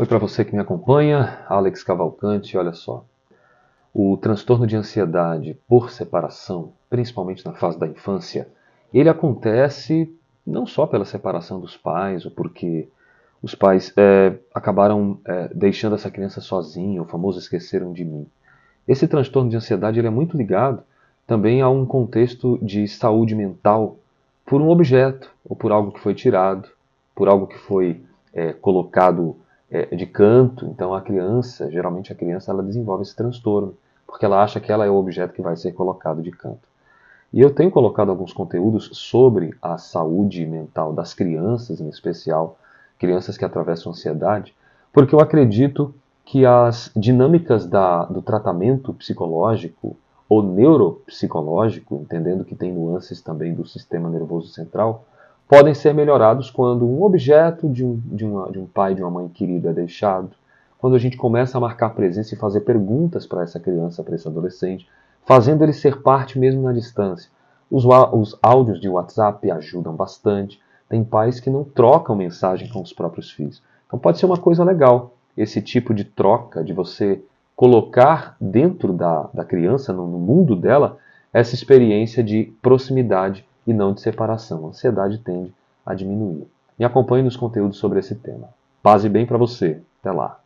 Oi para você que me acompanha, Alex Cavalcante, olha só. O transtorno de ansiedade por separação, principalmente na fase da infância, ele acontece não só pela separação dos pais, ou porque os pais é, acabaram é, deixando essa criança sozinha, o famoso esqueceram de mim. Esse transtorno de ansiedade ele é muito ligado também a um contexto de saúde mental por um objeto, ou por algo que foi tirado, por algo que foi é, colocado é, de canto. Então a criança, geralmente a criança, ela desenvolve esse transtorno, porque ela acha que ela é o objeto que vai ser colocado de canto. E eu tenho colocado alguns conteúdos sobre a saúde mental das crianças, em especial crianças que atravessam ansiedade, porque eu acredito que as dinâmicas da, do tratamento psicológico ou neuropsicológico, entendendo que tem nuances também do sistema nervoso central, podem ser melhorados quando um objeto de um, de, uma, de um pai, de uma mãe querida é deixado, quando a gente começa a marcar presença e fazer perguntas para essa criança, para esse adolescente, fazendo ele ser parte mesmo na distância. Os, os áudios de WhatsApp ajudam bastante. Tem pais que não trocam mensagem com os próprios filhos. Então pode ser uma coisa legal esse tipo de troca, de você colocar dentro da, da criança, no, no mundo dela, essa experiência de proximidade e não de separação. A ansiedade tende a diminuir. Me acompanhe nos conteúdos sobre esse tema. Paz e bem para você. Até lá.